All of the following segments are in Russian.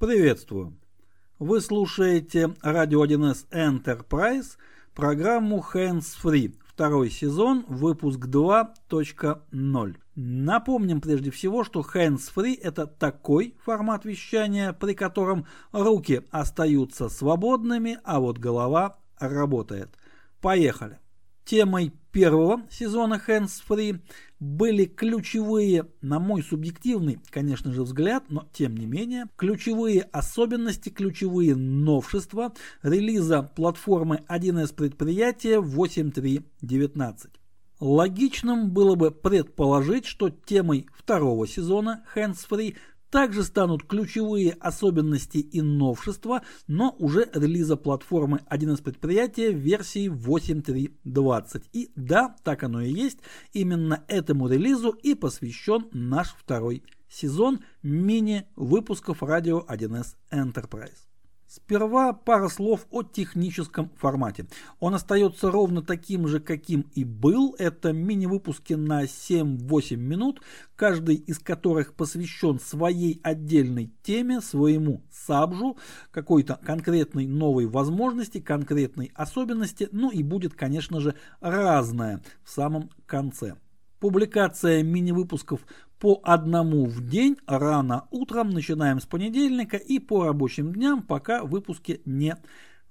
Приветствую! Вы слушаете радио 1С Enterprise, программу Hands Free, второй сезон, выпуск 2.0. Напомним прежде всего, что Hands Free это такой формат вещания, при котором руки остаются свободными, а вот голова работает. Поехали! Темой первого сезона Hands Free были ключевые, на мой субъективный, конечно же, взгляд, но тем не менее, ключевые особенности, ключевые новшества релиза платформы 1С предприятия 8.3.19. Логичным было бы предположить, что темой второго сезона Hands Free также станут ключевые особенности и новшества, но уже релиза платформы 1С предприятия версии 8.3.20. И да, так оно и есть, именно этому релизу и посвящен наш второй сезон мини-выпусков радио 1С Enterprise. Сперва пара слов о техническом формате. Он остается ровно таким же, каким и был. Это мини-выпуски на 7-8 минут, каждый из которых посвящен своей отдельной теме, своему сабжу, какой-то конкретной новой возможности, конкретной особенности, ну и будет, конечно же, разное в самом конце. Публикация мини-выпусков по одному в день рано утром, начинаем с понедельника и по рабочим дням, пока выпуски не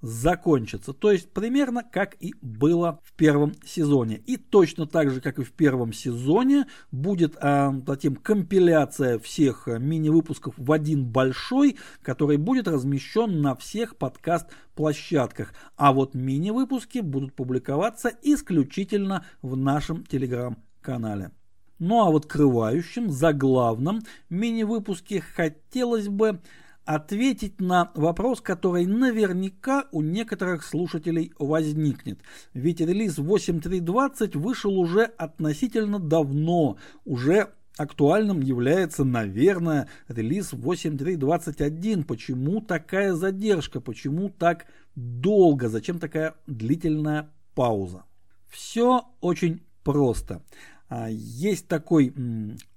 закончатся. То есть примерно как и было в первом сезоне. И точно так же, как и в первом сезоне, будет а, затем компиляция всех мини-выпусков в один большой, который будет размещен на всех подкаст-площадках. А вот мини-выпуски будут публиковаться исключительно в нашем телеграм-канале. Ну а вот крывающим, заглавном мини-выпуске хотелось бы ответить на вопрос, который наверняка у некоторых слушателей возникнет. Ведь релиз 8.3.20 вышел уже относительно давно, уже актуальным является, наверное, релиз 8.3.21. Почему такая задержка? Почему так долго? Зачем такая длительная пауза? Все очень просто. А, есть такой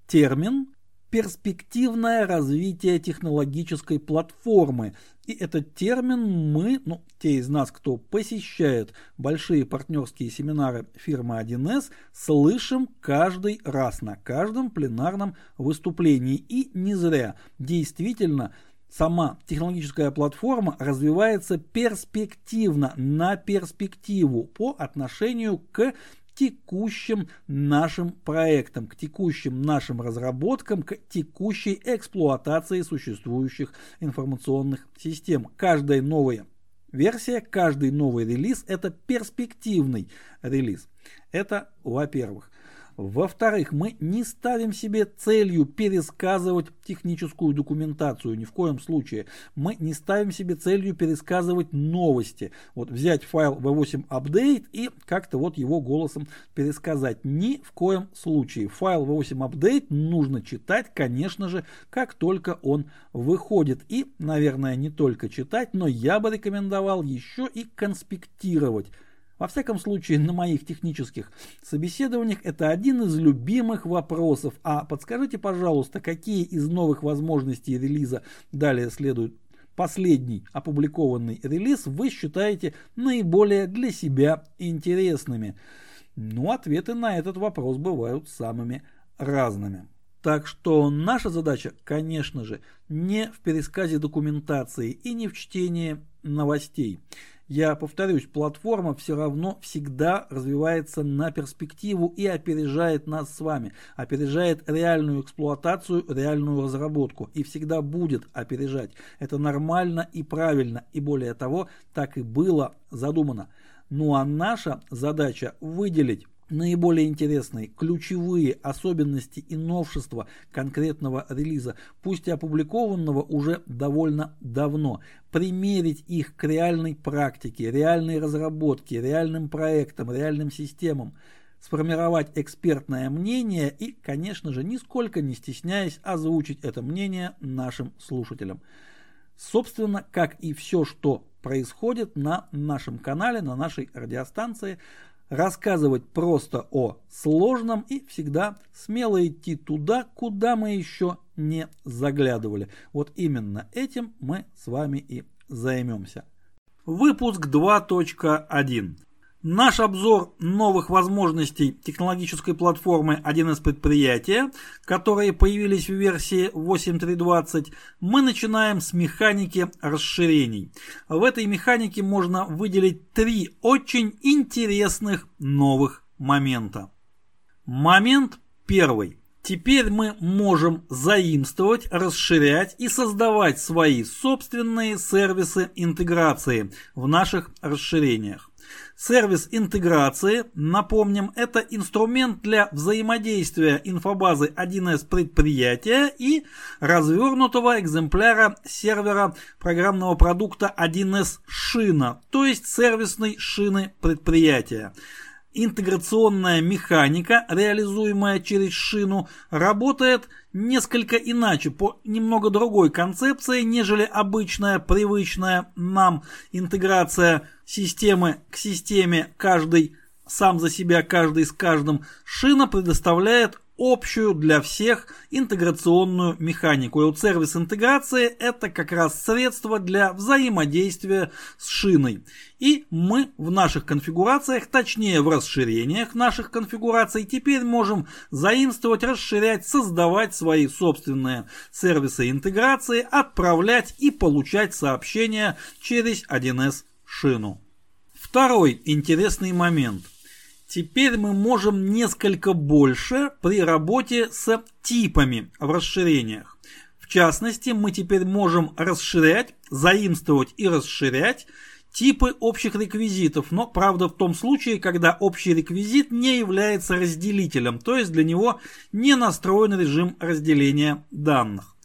термин перспективное развитие технологической платформы. И этот термин мы, ну, те из нас, кто посещает большие партнерские семинары фирмы 1С, слышим каждый раз на каждом пленарном выступлении. И не зря. Действительно, сама технологическая платформа развивается перспективно, на перспективу по отношению к текущим нашим проектам, к текущим нашим разработкам, к текущей эксплуатации существующих информационных систем. Каждая новая версия, каждый новый релиз – это перспективный релиз. Это во-первых. Во-вторых, мы не ставим себе целью пересказывать техническую документацию, ни в коем случае. Мы не ставим себе целью пересказывать новости. Вот взять файл v8 update и как-то вот его голосом пересказать. Ни в коем случае. Файл v8 update нужно читать, конечно же, как только он выходит. И, наверное, не только читать, но я бы рекомендовал еще и конспектировать во всяком случае, на моих технических собеседованиях это один из любимых вопросов. А подскажите, пожалуйста, какие из новых возможностей релиза далее следует последний опубликованный релиз вы считаете наиболее для себя интересными? Ну, ответы на этот вопрос бывают самыми разными. Так что наша задача, конечно же, не в пересказе документации и не в чтении новостей. Я повторюсь, платформа все равно всегда развивается на перспективу и опережает нас с вами, опережает реальную эксплуатацию, реальную разработку и всегда будет опережать. Это нормально и правильно, и более того, так и было задумано. Ну а наша задача выделить наиболее интересные, ключевые особенности и новшества конкретного релиза, пусть и опубликованного уже довольно давно, примерить их к реальной практике, реальной разработке, реальным проектам, реальным системам, сформировать экспертное мнение и, конечно же, нисколько не стесняясь озвучить это мнение нашим слушателям. Собственно, как и все, что происходит на нашем канале, на нашей радиостанции – рассказывать просто о сложном и всегда смело идти туда, куда мы еще не заглядывали. Вот именно этим мы с вами и займемся. Выпуск 2.1. Наш обзор новых возможностей технологической платформы 1С предприятия, которые появились в версии 8.3.20, мы начинаем с механики расширений. В этой механике можно выделить три очень интересных новых момента. Момент первый. Теперь мы можем заимствовать, расширять и создавать свои собственные сервисы интеграции в наших расширениях. Сервис интеграции, напомним, это инструмент для взаимодействия инфобазы 1С предприятия и развернутого экземпляра сервера программного продукта 1С шина, то есть сервисной шины предприятия. Интеграционная механика, реализуемая через шину, работает несколько иначе, по немного другой концепции, нежели обычная, привычная нам интеграция системы к системе каждый сам за себя, каждый с каждым. Шина предоставляет общую для всех интеграционную механику. И вот сервис интеграции это как раз средство для взаимодействия с шиной. И мы в наших конфигурациях, точнее в расширениях наших конфигураций, теперь можем заимствовать, расширять, создавать свои собственные сервисы интеграции, отправлять и получать сообщения через 1С шину. Второй интересный момент – Теперь мы можем несколько больше при работе с типами в расширениях. В частности, мы теперь можем расширять, заимствовать и расширять типы общих реквизитов, но правда в том случае, когда общий реквизит не является разделителем, то есть для него не настроен режим разделения данных.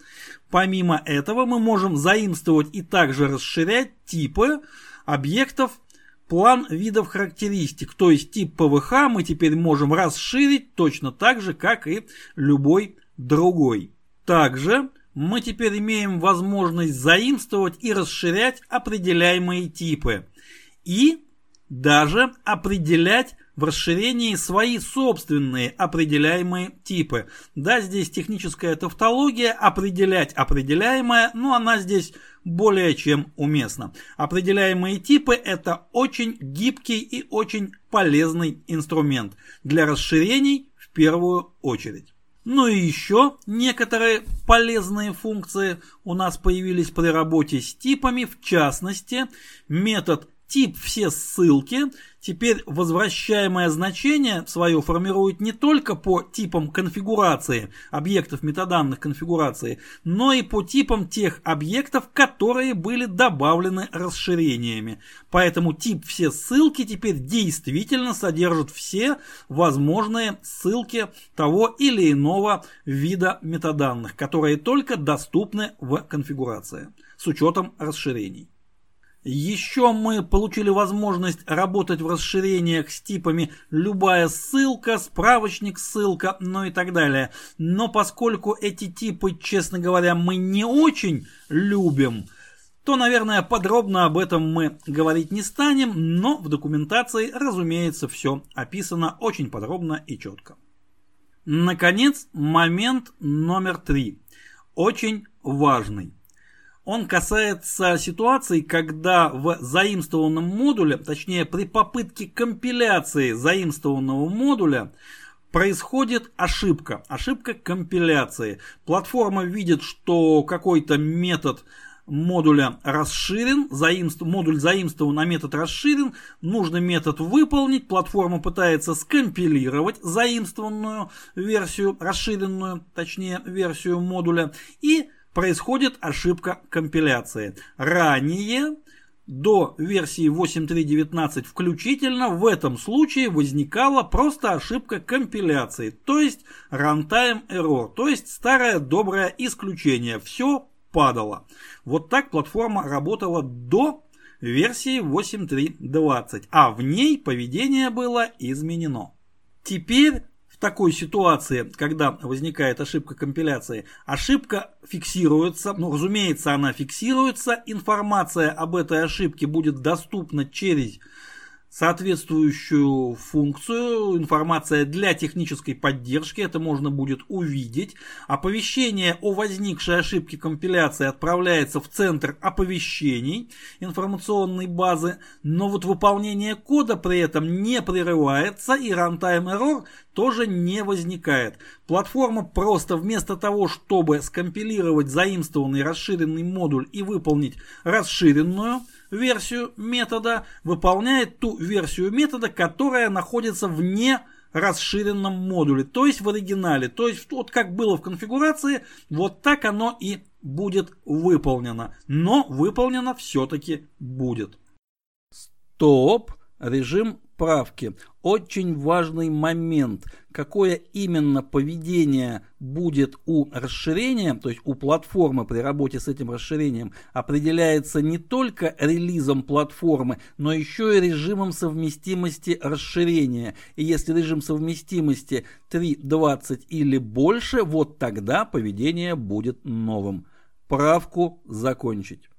Помимо этого мы можем заимствовать и также расширять типы объектов план видов характеристик, то есть тип ПВХ мы теперь можем расширить точно так же, как и любой другой. Также мы теперь имеем возможность заимствовать и расширять определяемые типы и даже определять в расширении свои собственные определяемые типы. Да, здесь техническая тавтология, определять определяемое, но она здесь более чем уместна. Определяемые типы – это очень гибкий и очень полезный инструмент для расширений в первую очередь. Ну и еще некоторые полезные функции у нас появились при работе с типами, в частности, метод тип все ссылки, теперь возвращаемое значение свое формирует не только по типам конфигурации объектов метаданных конфигурации, но и по типам тех объектов, которые были добавлены расширениями. Поэтому тип все ссылки теперь действительно содержит все возможные ссылки того или иного вида метаданных, которые только доступны в конфигурации с учетом расширений. Еще мы получили возможность работать в расширениях с типами любая ссылка, справочник ссылка, ну и так далее. Но поскольку эти типы, честно говоря, мы не очень любим, то, наверное, подробно об этом мы говорить не станем, но в документации, разумеется, все описано очень подробно и четко. Наконец, момент номер три. Очень важный. Он касается ситуации, когда в заимствованном модуле, точнее при попытке компиляции заимствованного модуля, происходит ошибка. Ошибка компиляции. Платформа видит, что какой-то метод модуля расширен, заимств, модуль заимствован, а метод расширен, нужно метод выполнить, платформа пытается скомпилировать заимствованную версию, расширенную, точнее версию модуля, и происходит ошибка компиляции. Ранее, до версии 8.3.19 включительно, в этом случае возникала просто ошибка компиляции, то есть runtime error, то есть старое доброе исключение. Все падало. Вот так платформа работала до версии 8.3.20, а в ней поведение было изменено. Теперь такой ситуации, когда возникает ошибка компиляции, ошибка фиксируется, ну, разумеется, она фиксируется, информация об этой ошибке будет доступна через соответствующую функцию, информация для технической поддержки, это можно будет увидеть. Оповещение о возникшей ошибке компиляции отправляется в центр оповещений информационной базы, но вот выполнение кода при этом не прерывается и runtime error тоже не возникает. Платформа просто вместо того, чтобы скомпилировать заимствованный расширенный модуль и выполнить расширенную, версию метода, выполняет ту версию метода, которая находится вне расширенном модуле, то есть в оригинале. То есть вот как было в конфигурации, вот так оно и будет выполнено. Но выполнено все-таки будет. Стоп! Режим правки. Очень важный момент. Какое именно поведение будет у расширения, то есть у платформы при работе с этим расширением, определяется не только релизом платформы, но еще и режимом совместимости расширения. И если режим совместимости 3.20 или больше, вот тогда поведение будет новым. Правку закончить.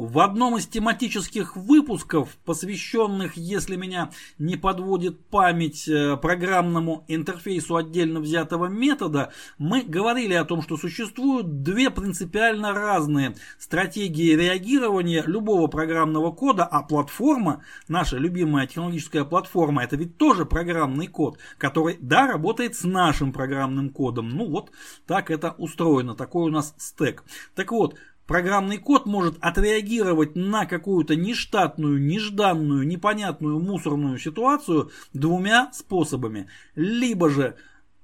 В одном из тематических выпусков, посвященных, если меня не подводит память, э, программному интерфейсу отдельно взятого метода, мы говорили о том, что существуют две принципиально разные стратегии реагирования любого программного кода, а платформа, наша любимая технологическая платформа, это ведь тоже программный код, который, да, работает с нашим программным кодом. Ну вот так это устроено, такой у нас стек. Так вот, Программный код может отреагировать на какую-то нештатную, нежданную, непонятную мусорную ситуацию двумя способами. Либо же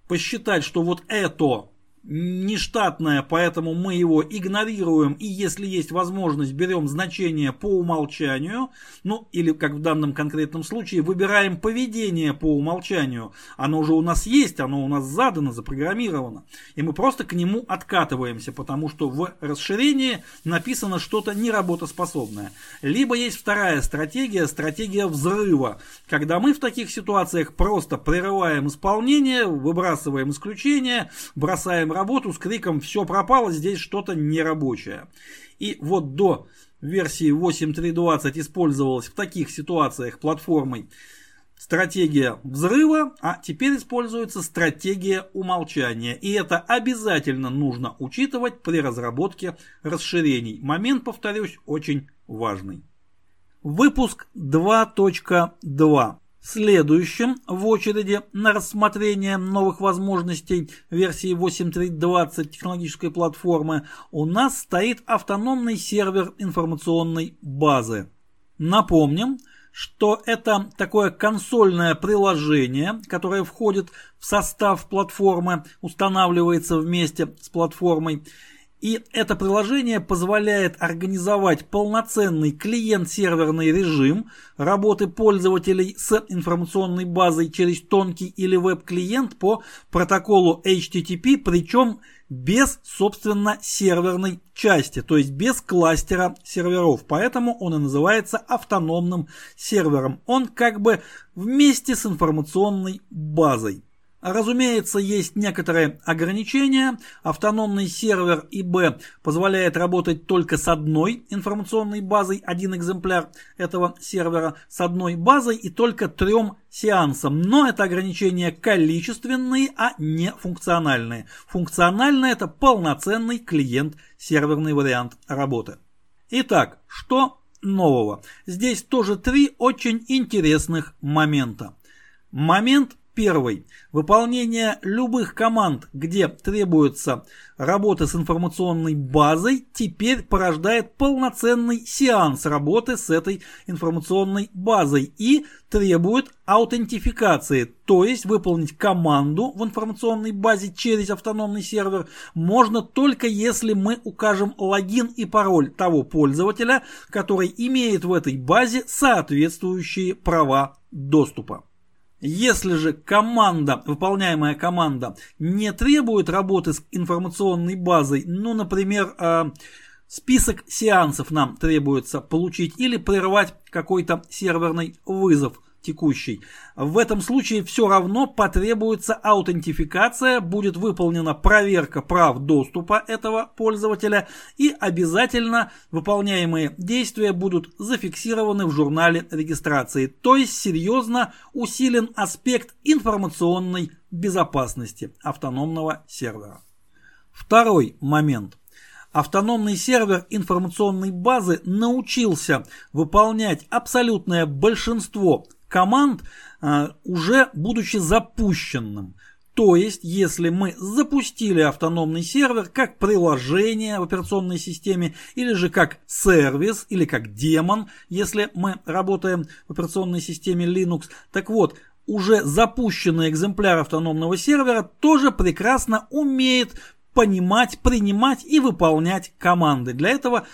посчитать, что вот это нештатное, поэтому мы его игнорируем и если есть возможность берем значение по умолчанию, ну или как в данном конкретном случае выбираем поведение по умолчанию. Оно уже у нас есть, оно у нас задано, запрограммировано. И мы просто к нему откатываемся, потому что в расширении написано что-то неработоспособное. Либо есть вторая стратегия, стратегия взрыва, когда мы в таких ситуациях просто прерываем исполнение, выбрасываем исключения, бросаем работу с криком «все пропало, здесь что-то нерабочее». И вот до версии 8.3.20 использовалась в таких ситуациях платформой стратегия взрыва, а теперь используется стратегия умолчания. И это обязательно нужно учитывать при разработке расширений. Момент, повторюсь, очень важный. Выпуск 2.2. Следующим в очереди на рассмотрение новых возможностей версии 8.3.20 технологической платформы у нас стоит автономный сервер информационной базы. Напомним, что это такое консольное приложение, которое входит в состав платформы, устанавливается вместе с платформой и это приложение позволяет организовать полноценный клиент-серверный режим работы пользователей с информационной базой через тонкий или веб-клиент по протоколу HTTP, причем без, собственно, серверной части, то есть без кластера серверов. Поэтому он и называется автономным сервером. Он как бы вместе с информационной базой. Разумеется, есть некоторые ограничения. Автономный сервер ИБ позволяет работать только с одной информационной базой, один экземпляр этого сервера с одной базой и только трем сеансам. Но это ограничения количественные, а не функциональные. Функциональный это полноценный клиент-серверный вариант работы. Итак, что нового? Здесь тоже три очень интересных момента. Момент Первый. Выполнение любых команд, где требуется работа с информационной базой, теперь порождает полноценный сеанс работы с этой информационной базой и требует аутентификации, то есть выполнить команду в информационной базе через автономный сервер можно только если мы укажем логин и пароль того пользователя, который имеет в этой базе соответствующие права доступа. Если же команда, выполняемая команда, не требует работы с информационной базой, ну, например, э, список сеансов нам требуется получить или прервать какой-то серверный вызов, текущий. В этом случае все равно потребуется аутентификация, будет выполнена проверка прав доступа этого пользователя и обязательно выполняемые действия будут зафиксированы в журнале регистрации. То есть серьезно усилен аспект информационной безопасности автономного сервера. Второй момент – автономный сервер информационной базы научился выполнять абсолютное большинство команд, а, уже будучи запущенным. То есть, если мы запустили автономный сервер как приложение в операционной системе, или же как сервис, или как демон, если мы работаем в операционной системе Linux, так вот, уже запущенный экземпляр автономного сервера тоже прекрасно умеет понимать, принимать и выполнять команды. Для этого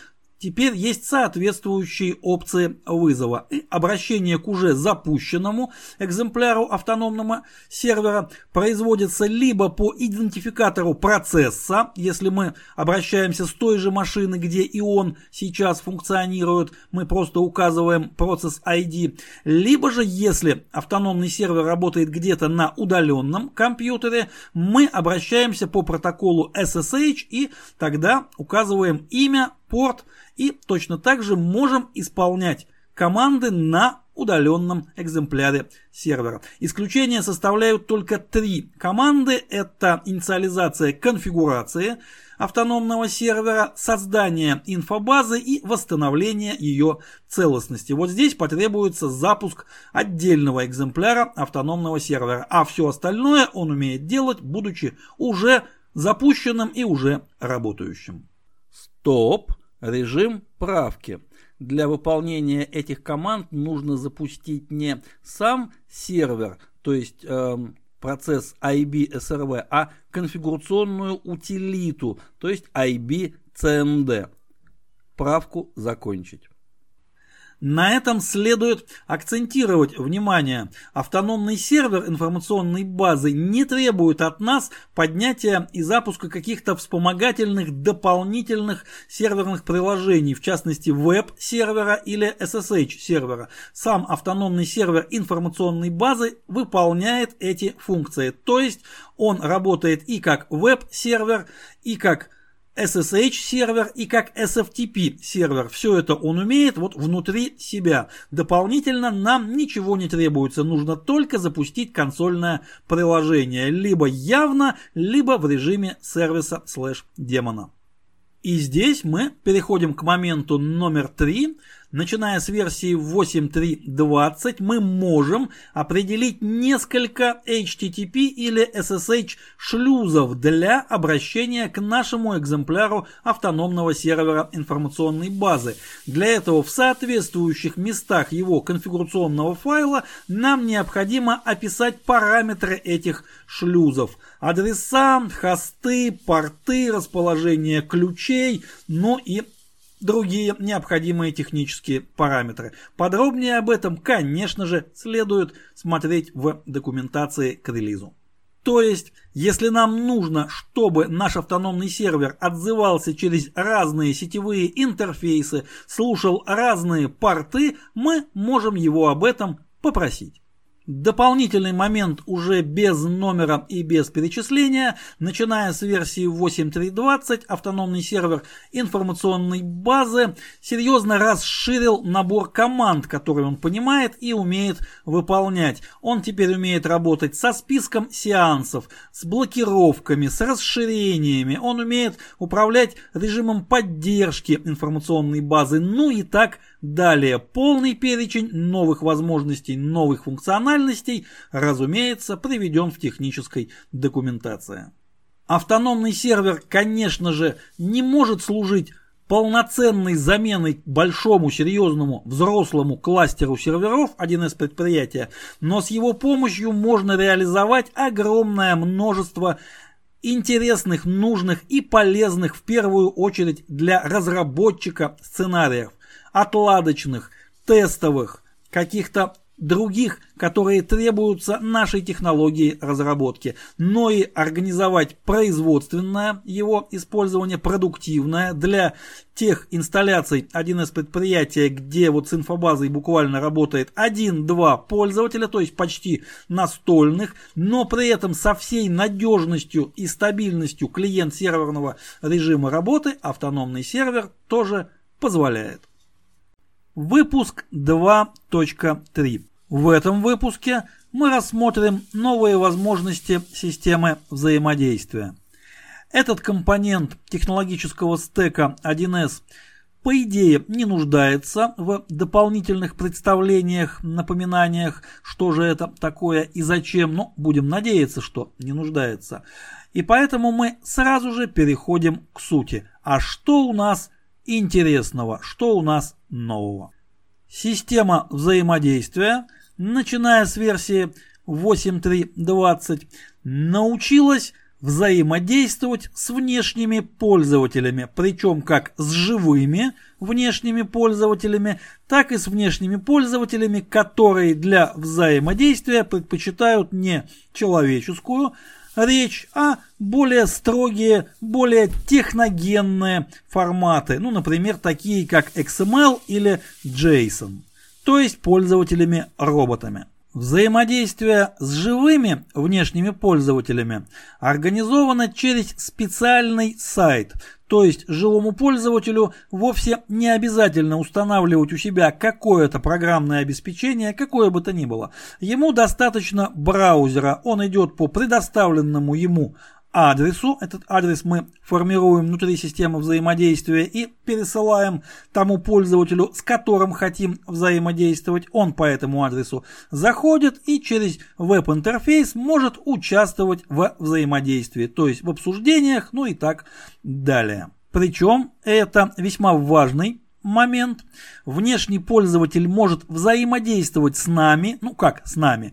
Теперь есть соответствующие опции вызова. И обращение к уже запущенному экземпляру автономного сервера производится либо по идентификатору процесса, если мы обращаемся с той же машины, где и он сейчас функционирует, мы просто указываем процесс ID, либо же если автономный сервер работает где-то на удаленном компьютере, мы обращаемся по протоколу SSH и тогда указываем имя, порт и точно так же можем исполнять команды на удаленном экземпляре сервера. Исключения составляют только три команды. Это инициализация конфигурации автономного сервера, создание инфобазы и восстановление ее целостности. Вот здесь потребуется запуск отдельного экземпляра автономного сервера, а все остальное он умеет делать, будучи уже запущенным и уже работающим. Стоп! Режим правки. Для выполнения этих команд нужно запустить не сам сервер, то есть э, процесс IB-SRV, а конфигурационную утилиту, то есть IB-CMD. Правку закончить. На этом следует акцентировать внимание. Автономный сервер информационной базы не требует от нас поднятия и запуска каких-то вспомогательных дополнительных серверных приложений, в частности веб-сервера или SSH-сервера. Сам автономный сервер информационной базы выполняет эти функции. То есть он работает и как веб-сервер, и как SSH сервер и как SFTP сервер. Все это он умеет вот внутри себя. Дополнительно нам ничего не требуется. Нужно только запустить консольное приложение. Либо явно, либо в режиме сервиса слэш демона. И здесь мы переходим к моменту номер три – Начиная с версии 8.3.20 мы можем определить несколько HTTP или SSH шлюзов для обращения к нашему экземпляру автономного сервера информационной базы. Для этого в соответствующих местах его конфигурационного файла нам необходимо описать параметры этих шлюзов. Адреса, хосты, порты, расположение ключей, ну и другие необходимые технические параметры. Подробнее об этом, конечно же, следует смотреть в документации к релизу. То есть, если нам нужно, чтобы наш автономный сервер отзывался через разные сетевые интерфейсы, слушал разные порты, мы можем его об этом попросить. Дополнительный момент уже без номера и без перечисления, начиная с версии 8.3.20, автономный сервер информационной базы серьезно расширил набор команд, которые он понимает и умеет выполнять. Он теперь умеет работать со списком сеансов, с блокировками, с расширениями, он умеет управлять режимом поддержки информационной базы, ну и так далее Далее полный перечень новых возможностей, новых функциональностей, разумеется, приведен в технической документации. Автономный сервер, конечно же, не может служить полноценной заменой большому, серьезному, взрослому кластеру серверов 1С предприятия, но с его помощью можно реализовать огромное множество интересных, нужных и полезных в первую очередь для разработчика сценариев отладочных, тестовых, каких-то других, которые требуются нашей технологии разработки, но и организовать производственное его использование, продуктивное для тех инсталляций 1С предприятия, где вот с инфобазой буквально работает 1-2 пользователя, то есть почти настольных, но при этом со всей надежностью и стабильностью клиент серверного режима работы автономный сервер тоже позволяет. Выпуск 2.3. В этом выпуске мы рассмотрим новые возможности системы взаимодействия. Этот компонент технологического стека 1С по идее не нуждается в дополнительных представлениях, напоминаниях, что же это такое и зачем, но будем надеяться, что не нуждается. И поэтому мы сразу же переходим к сути. А что у нас интересного, что у нас нового? Система взаимодействия – начиная с версии 8.3.20, научилась взаимодействовать с внешними пользователями, причем как с живыми внешними пользователями, так и с внешними пользователями, которые для взаимодействия предпочитают не человеческую речь, а более строгие, более техногенные форматы, ну, например, такие как XML или JSON то есть пользователями-роботами. Взаимодействие с живыми внешними пользователями организовано через специальный сайт, то есть живому пользователю вовсе не обязательно устанавливать у себя какое-то программное обеспечение, какое бы то ни было. Ему достаточно браузера, он идет по предоставленному ему адресу. Этот адрес мы формируем внутри системы взаимодействия и пересылаем тому пользователю, с которым хотим взаимодействовать. Он по этому адресу заходит и через веб-интерфейс может участвовать в взаимодействии, то есть в обсуждениях, ну и так далее. Причем это весьма важный момент. Внешний пользователь может взаимодействовать с нами, ну как с нами,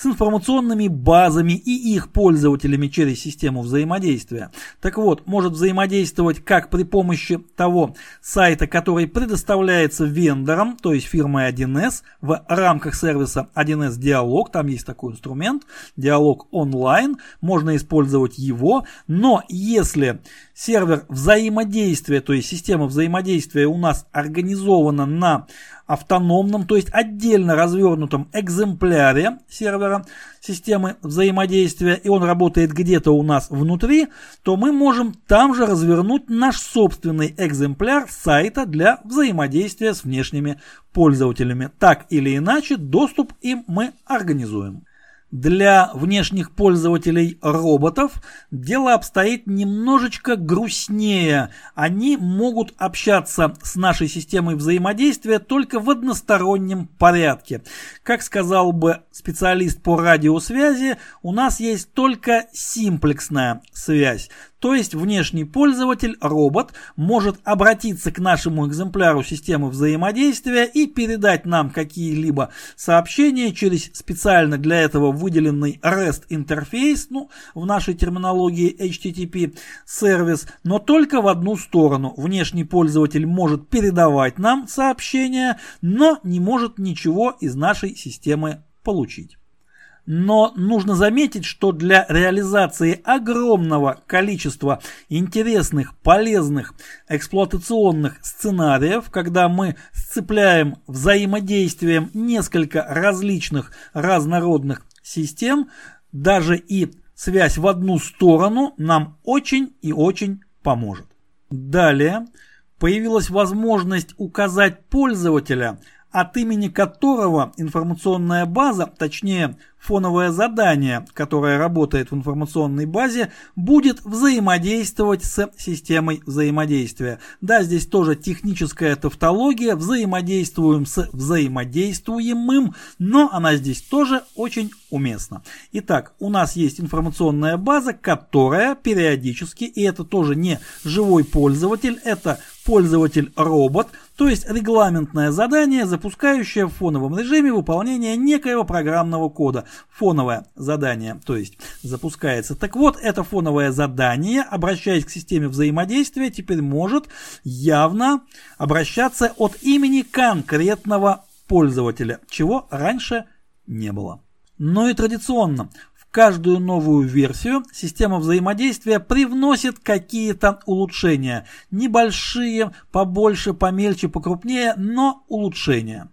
с информационными базами и их пользователями через систему взаимодействия. Так вот, может взаимодействовать как при помощи того сайта, который предоставляется вендором, то есть фирмой 1С, в рамках сервиса 1С Диалог, там есть такой инструмент, Диалог онлайн, можно использовать его, но если сервер взаимодействия, то есть система взаимодействия у нас организована на автономном, то есть отдельно развернутом экземпляре сервера системы взаимодействия, и он работает где-то у нас внутри, то мы можем там же развернуть наш собственный экземпляр сайта для взаимодействия с внешними пользователями. Так или иначе, доступ им мы организуем. Для внешних пользователей роботов дело обстоит немножечко грустнее. Они могут общаться с нашей системой взаимодействия только в одностороннем порядке. Как сказал бы специалист по радиосвязи, у нас есть только симплексная связь. То есть внешний пользователь, робот, может обратиться к нашему экземпляру системы взаимодействия и передать нам какие-либо сообщения через специально для этого выделенный REST интерфейс, ну, в нашей терминологии HTTP сервис, но только в одну сторону. Внешний пользователь может передавать нам сообщения, но не может ничего из нашей системы получить. Но нужно заметить, что для реализации огромного количества интересных, полезных эксплуатационных сценариев, когда мы сцепляем взаимодействием несколько различных разнородных систем, даже и связь в одну сторону нам очень и очень поможет. Далее появилась возможность указать пользователя, от имени которого информационная база, точнее фоновое задание, которое работает в информационной базе, будет взаимодействовать с системой взаимодействия. Да, здесь тоже техническая тавтология, взаимодействуем с взаимодействуемым, но она здесь тоже очень уместна. Итак, у нас есть информационная база, которая периодически, и это тоже не живой пользователь, это пользователь-робот, то есть регламентное задание, запускающее в фоновом режиме выполнение некоего программного кода фоновое задание, то есть запускается. Так вот, это фоновое задание, обращаясь к системе взаимодействия, теперь может явно обращаться от имени конкретного пользователя, чего раньше не было. Но и традиционно каждую новую версию система взаимодействия привносит какие-то улучшения. Небольшие, побольше, помельче, покрупнее, но улучшения.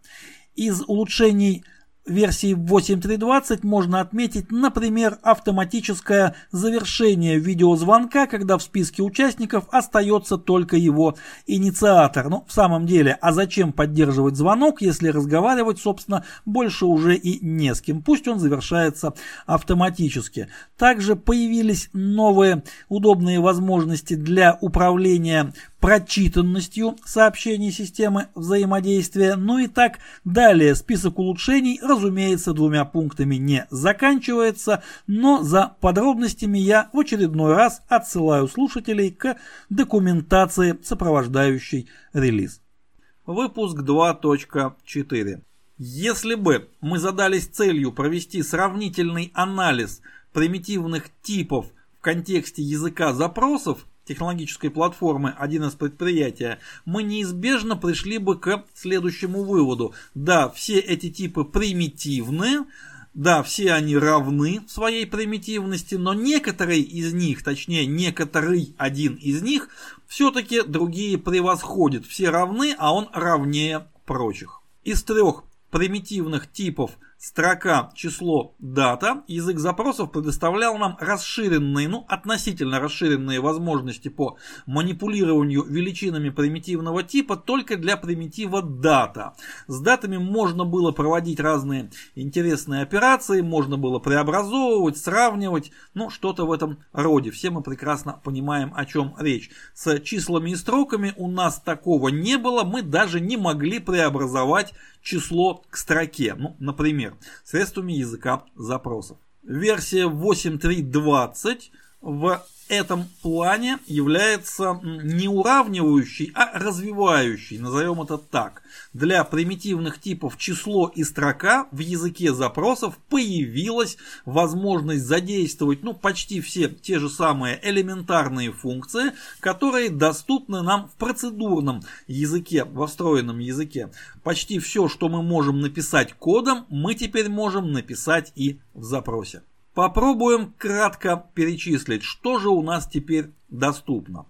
Из улучшений – версии 8.3.20 можно отметить, например, автоматическое завершение видеозвонка, когда в списке участников остается только его инициатор. Ну, в самом деле, а зачем поддерживать звонок, если разговаривать, собственно, больше уже и не с кем. Пусть он завершается автоматически. Также появились новые удобные возможности для управления прочитанностью сообщений системы взаимодействия. Ну и так далее. Список улучшений, разумеется, двумя пунктами не заканчивается, но за подробностями я в очередной раз отсылаю слушателей к документации, сопровождающей релиз. Выпуск 2.4. Если бы мы задались целью провести сравнительный анализ примитивных типов в контексте языка запросов, технологической платформы 1С предприятия, мы неизбежно пришли бы к следующему выводу. Да, все эти типы примитивны, да, все они равны своей примитивности, но некоторые из них, точнее некоторый один из них, все-таки другие превосходит. Все равны, а он равнее прочих. Из трех примитивных типов строка, число, дата, язык запросов предоставлял нам расширенные, ну относительно расширенные возможности по манипулированию величинами примитивного типа только для примитива дата. С датами можно было проводить разные интересные операции, можно было преобразовывать, сравнивать, ну что-то в этом роде. Все мы прекрасно понимаем, о чем речь. С числами и строками у нас такого не было, мы даже не могли преобразовать число к строке, ну, например, средствами языка запросов. Версия 8.3.20 в этом плане является не уравнивающей, а развивающей, назовем это так. Для примитивных типов число и строка в языке запросов появилась возможность задействовать ну, почти все те же самые элементарные функции, которые доступны нам в процедурном языке, во встроенном языке. Почти все, что мы можем написать кодом, мы теперь можем написать и в запросе. Попробуем кратко перечислить, что же у нас теперь доступно.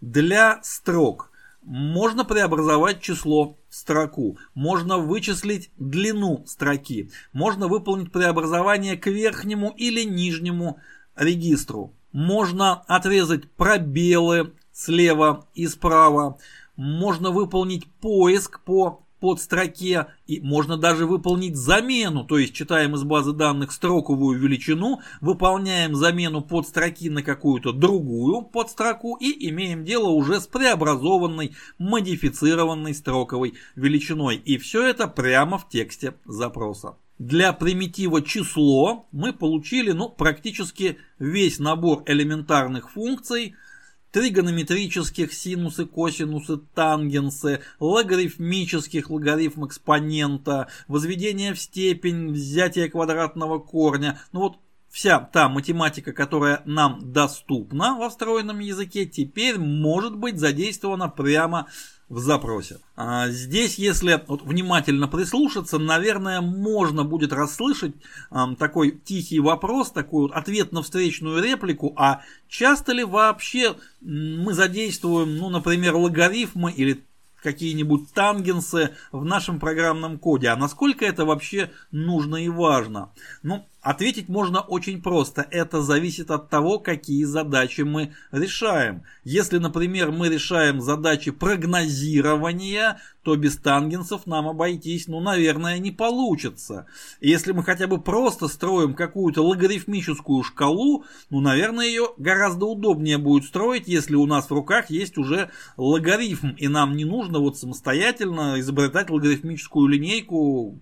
Для строк можно преобразовать число в строку, можно вычислить длину строки, можно выполнить преобразование к верхнему или нижнему регистру, можно отрезать пробелы слева и справа, можно выполнить поиск по под строке и можно даже выполнить замену, то есть читаем из базы данных строковую величину, выполняем замену под строки на какую-то другую подстроку и имеем дело уже с преобразованной, модифицированной строковой величиной. И все это прямо в тексте запроса. Для примитива число мы получили ну, практически весь набор элементарных функций – тригонометрических синусы, косинусы, тангенсы, логарифмических логарифм экспонента, возведение в степень, взятие квадратного корня. Ну вот вся та математика, которая нам доступна во встроенном языке, теперь может быть задействована прямо в запросе. А здесь, если вот внимательно прислушаться, наверное, можно будет расслышать а, такой тихий вопрос, такой вот ответ на встречную реплику, а часто ли вообще мы задействуем, ну, например, логарифмы или какие-нибудь тангенсы в нашем программном коде, а насколько это вообще нужно и важно? Ну, Ответить можно очень просто. Это зависит от того, какие задачи мы решаем. Если, например, мы решаем задачи прогнозирования, то без тангенсов нам обойтись, ну, наверное, не получится. если мы хотя бы просто строим какую-то логарифмическую шкалу, ну, наверное, ее гораздо удобнее будет строить, если у нас в руках есть уже логарифм, и нам не нужно вот самостоятельно изобретать логарифмическую линейку,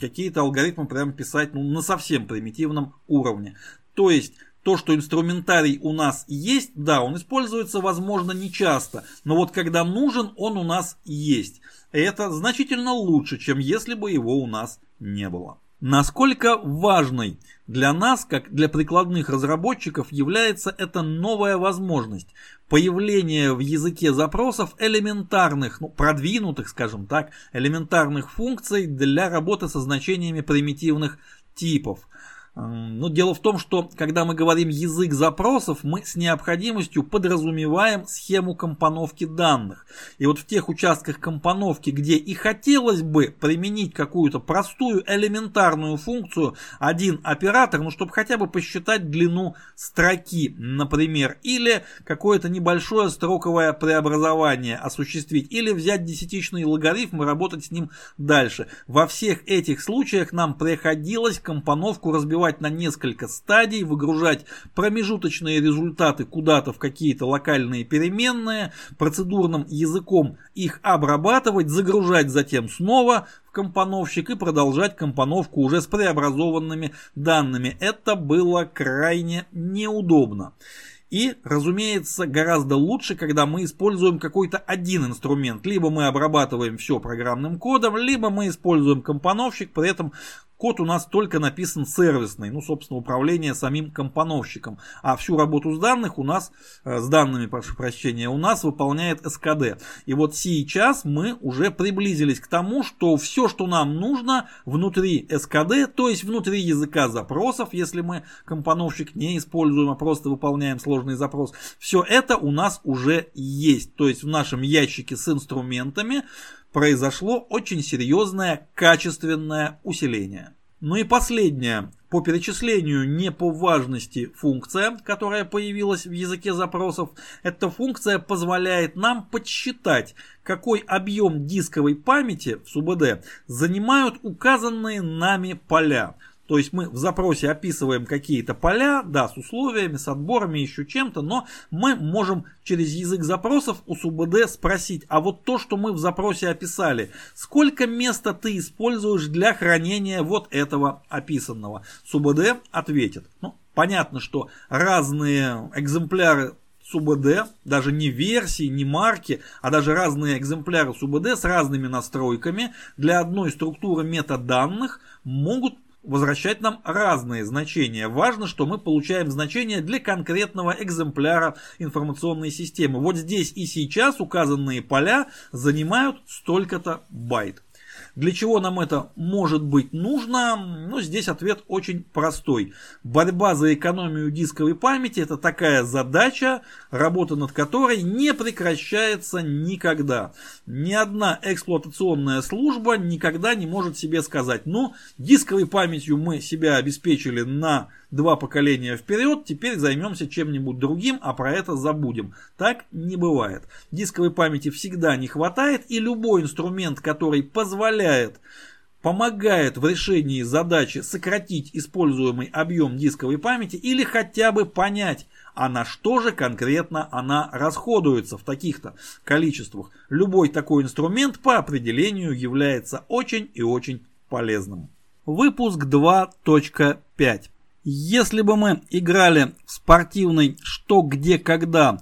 какие-то алгоритмы прям писать, ну, на совсем примитивном уровне. То есть то, что инструментарий у нас есть, да, он используется, возможно, не часто, но вот когда нужен, он у нас есть. Это значительно лучше, чем если бы его у нас не было. Насколько важной для нас, как для прикладных разработчиков, является эта новая возможность появления в языке запросов элементарных, ну, продвинутых, скажем так, элементарных функций для работы со значениями примитивных типов. Ну, дело в том, что когда мы говорим язык запросов, мы с необходимостью подразумеваем схему компоновки данных. И вот в тех участках компоновки, где и хотелось бы применить какую-то простую элементарную функцию, один оператор, ну, чтобы хотя бы посчитать длину строки, например, или какое-то небольшое строковое преобразование осуществить, или взять десятичный логарифм и работать с ним дальше. Во всех этих случаях нам приходилось компоновку разбивать разбивать на несколько стадий, выгружать промежуточные результаты куда-то в какие-то локальные переменные, процедурным языком их обрабатывать, загружать затем снова в компоновщик и продолжать компоновку уже с преобразованными данными. Это было крайне неудобно. И, разумеется, гораздо лучше, когда мы используем какой-то один инструмент. Либо мы обрабатываем все программным кодом, либо мы используем компоновщик, при этом Код у нас только написан сервисный, ну, собственно, управление самим компоновщиком. А всю работу с данных у нас, э, с данными, прошу прощения, у нас выполняет СКД. И вот сейчас мы уже приблизились к тому, что все, что нам нужно внутри СКД, то есть внутри языка запросов, если мы компоновщик не используем, а просто выполняем сложный запрос, все это у нас уже есть. То есть в нашем ящике с инструментами произошло очень серьезное качественное усиление. Ну и последнее. По перечислению не по важности функция, которая появилась в языке запросов, эта функция позволяет нам подсчитать, какой объем дисковой памяти в СУБД занимают указанные нами поля. То есть мы в запросе описываем какие-то поля, да, с условиями, с отборами, еще чем-то, но мы можем через язык запросов у СУБД спросить, а вот то, что мы в запросе описали, сколько места ты используешь для хранения вот этого описанного? СУБД ответит. Ну, понятно, что разные экземпляры СУБД, даже не версии, не марки, а даже разные экземпляры СУБД с разными настройками для одной структуры метаданных могут возвращать нам разные значения. Важно, что мы получаем значения для конкретного экземпляра информационной системы. Вот здесь и сейчас указанные поля занимают столько-то байт. Для чего нам это может быть нужно? Ну, здесь ответ очень простой. Борьба за экономию дисковой памяти – это такая задача, работа над которой не прекращается никогда. Ни одна эксплуатационная служба никогда не может себе сказать, ну, дисковой памятью мы себя обеспечили на два поколения вперед, теперь займемся чем-нибудь другим, а про это забудем. Так не бывает. Дисковой памяти всегда не хватает, и любой инструмент, который позволяет помогает в решении задачи сократить используемый объем дисковой памяти или хотя бы понять, а на что же конкретно она расходуется в таких-то количествах. Любой такой инструмент по определению является очень и очень полезным. Выпуск 2.5 если бы мы играли в спортивный «что, где, когда»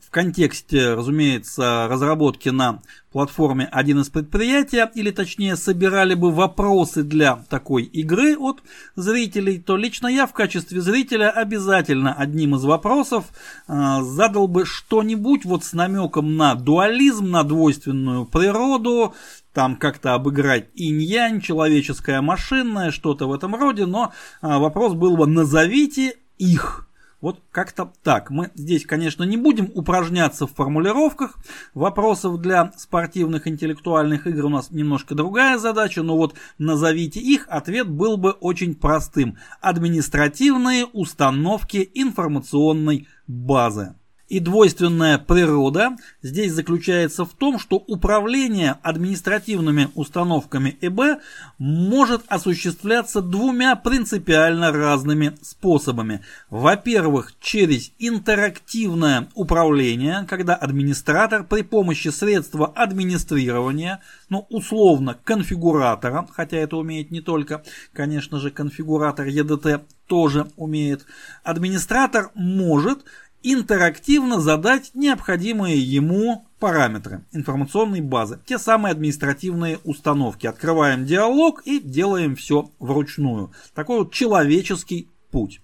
в контексте, разумеется, разработки на платформе один из предприятий, или точнее собирали бы вопросы для такой игры от зрителей, то лично я в качестве зрителя обязательно одним из вопросов э, задал бы что-нибудь вот с намеком на дуализм, на двойственную природу, там как-то обыграть инь-янь, человеческое машинное, что-то в этом роде, но э, вопрос был бы назовите их. Вот как-то так. Мы здесь, конечно, не будем упражняться в формулировках вопросов для спортивных интеллектуальных игр. У нас немножко другая задача, но вот назовите их, ответ был бы очень простым. Административные установки информационной базы. И двойственная природа здесь заключается в том, что управление административными установками ЭБ может осуществляться двумя принципиально разными способами. Во-первых, через интерактивное управление, когда администратор при помощи средства администрирования, ну условно конфигуратора, хотя это умеет не только, конечно же, конфигуратор EDT тоже умеет, администратор может интерактивно задать необходимые ему параметры информационной базы, те самые административные установки. Открываем диалог и делаем все вручную. Такой вот человеческий путь.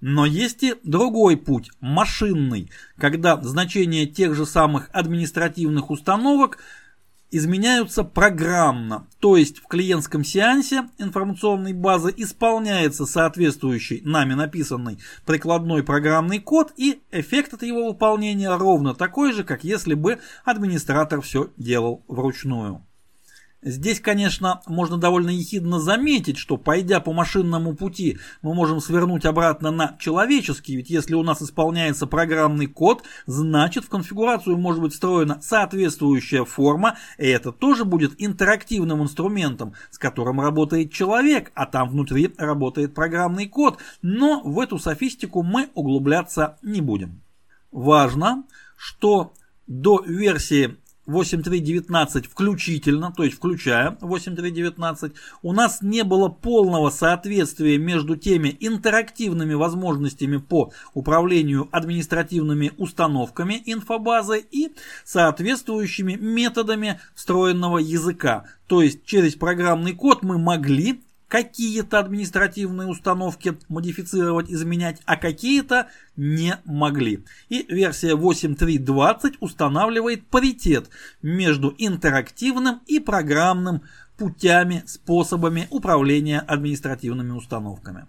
Но есть и другой путь, машинный, когда значения тех же самых административных установок изменяются программно, то есть в клиентском сеансе информационной базы исполняется соответствующий нами написанный прикладной программный код и эффект от его выполнения ровно такой же, как если бы администратор все делал вручную. Здесь, конечно, можно довольно ехидно заметить, что пойдя по машинному пути, мы можем свернуть обратно на человеческий, ведь если у нас исполняется программный код, значит в конфигурацию может быть встроена соответствующая форма, и это тоже будет интерактивным инструментом, с которым работает человек, а там внутри работает программный код, но в эту софистику мы углубляться не будем. Важно, что до версии 8.3.19 включительно, то есть включая 8.3.19, у нас не было полного соответствия между теми интерактивными возможностями по управлению административными установками инфобазы и соответствующими методами встроенного языка. То есть через программный код мы могли какие-то административные установки модифицировать, изменять, а какие-то не могли. И версия 8.3.20 устанавливает паритет между интерактивным и программным путями, способами управления административными установками.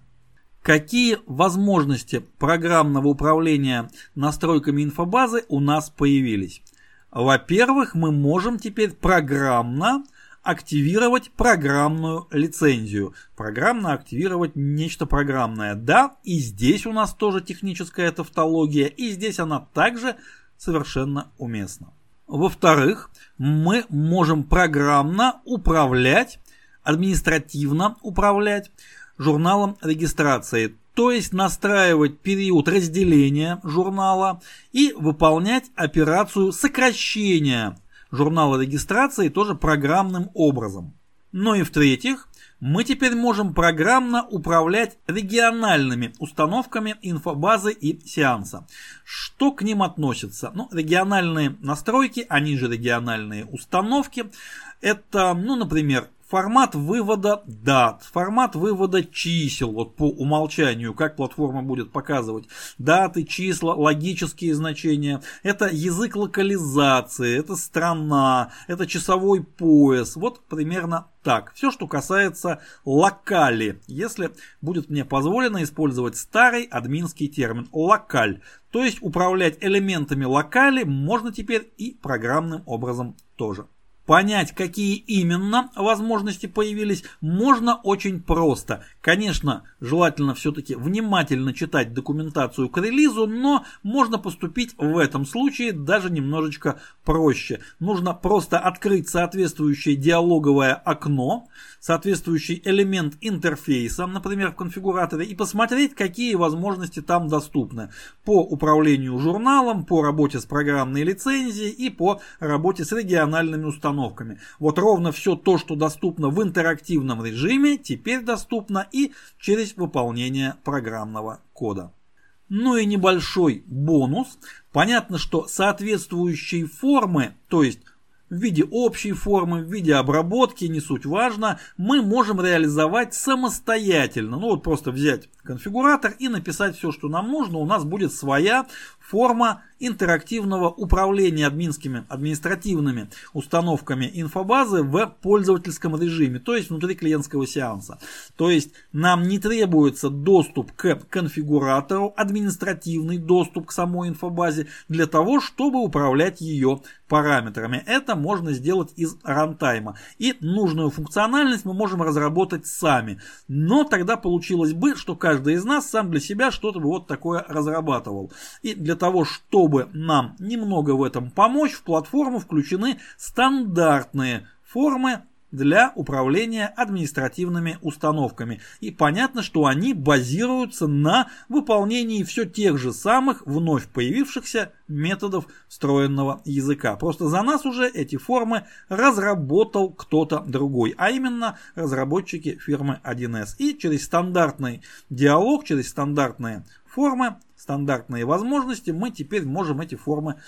Какие возможности программного управления настройками инфобазы у нас появились? Во-первых, мы можем теперь программно активировать программную лицензию. Программно активировать нечто программное. Да, и здесь у нас тоже техническая тавтология, и здесь она также совершенно уместна. Во-вторых, мы можем программно управлять, административно управлять журналом регистрации, то есть настраивать период разделения журнала и выполнять операцию сокращения журнала регистрации тоже программным образом. Ну и в-третьих, мы теперь можем программно управлять региональными установками инфобазы и сеанса. Что к ним относится? Ну, региональные настройки, они же региональные установки. Это, ну, например, Формат вывода дат, формат вывода чисел, вот по умолчанию, как платформа будет показывать даты, числа, логические значения. Это язык локализации, это страна, это часовой пояс. Вот примерно так. Все, что касается локали, если будет мне позволено использовать старый админский термин локаль. То есть управлять элементами локали можно теперь и программным образом тоже. Понять, какие именно возможности появились, можно очень просто. Конечно, желательно все-таки внимательно читать документацию к релизу, но можно поступить в этом случае даже немножечко проще. Нужно просто открыть соответствующее диалоговое окно, соответствующий элемент интерфейса, например, в конфигураторе, и посмотреть, какие возможности там доступны по управлению журналом, по работе с программной лицензией и по работе с региональными установками. Вот ровно все то, что доступно в интерактивном режиме, теперь доступно и через выполнение программного кода. Ну и небольшой бонус. Понятно, что соответствующие формы, то есть в виде общей формы, в виде обработки, не суть важно, мы можем реализовать самостоятельно. Ну вот просто взять конфигуратор и написать все, что нам нужно. У нас будет своя форма интерактивного управления админскими, административными установками инфобазы в пользовательском режиме, то есть внутри клиентского сеанса. То есть нам не требуется доступ к конфигуратору, административный доступ к самой инфобазе для того, чтобы управлять ее параметрами. Это можно сделать из рантайма. И нужную функциональность мы можем разработать сами. Но тогда получилось бы, что каждый из нас сам для себя что-то вот такое разрабатывал. И для того, чтобы нам немного в этом помочь, в платформу включены стандартные формы для управления административными установками. И понятно, что они базируются на выполнении все тех же самых вновь появившихся методов встроенного языка. Просто за нас уже эти формы разработал кто-то другой, а именно разработчики фирмы 1С. И через стандартный диалог, через стандартные формы, стандартные возможности мы теперь можем эти формы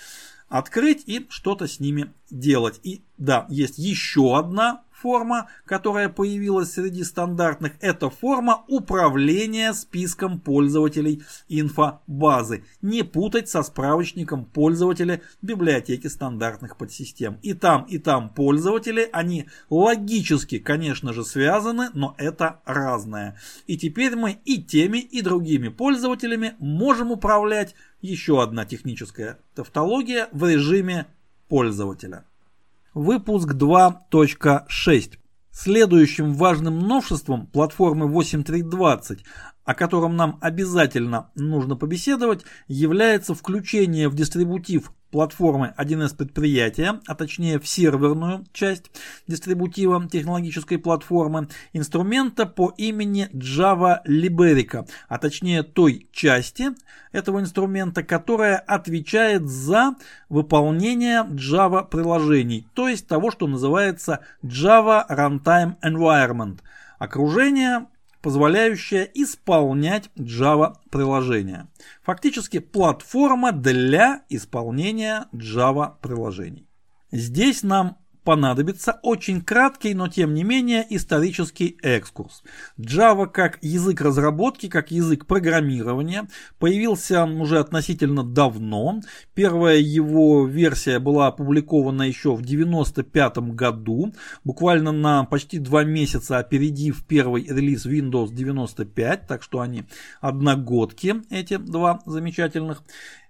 открыть и что-то с ними делать. И да, есть еще одна форма, которая появилась среди стандартных, это форма управления списком пользователей инфобазы. Не путать со справочником пользователя библиотеки стандартных подсистем. И там, и там пользователи, они логически, конечно же, связаны, но это разное. И теперь мы и теми, и другими пользователями можем управлять еще одна техническая тавтология в режиме пользователя. Выпуск 2.6. Следующим важным новшеством платформы 8320, о котором нам обязательно нужно побеседовать, является включение в дистрибутив платформы 1С предприятия, а точнее в серверную часть дистрибутива технологической платформы, инструмента по имени Java Liberica, а точнее той части этого инструмента, которая отвечает за выполнение Java приложений, то есть того, что называется Java Runtime Environment, окружение, позволяющая исполнять Java приложения. Фактически платформа для исполнения Java приложений. Здесь нам понадобится очень краткий, но тем не менее исторический экскурс. Java как язык разработки, как язык программирования появился уже относительно давно. Первая его версия была опубликована еще в 1995 году, буквально на почти два месяца опередив первый релиз Windows 95, так что они одногодки, эти два замечательных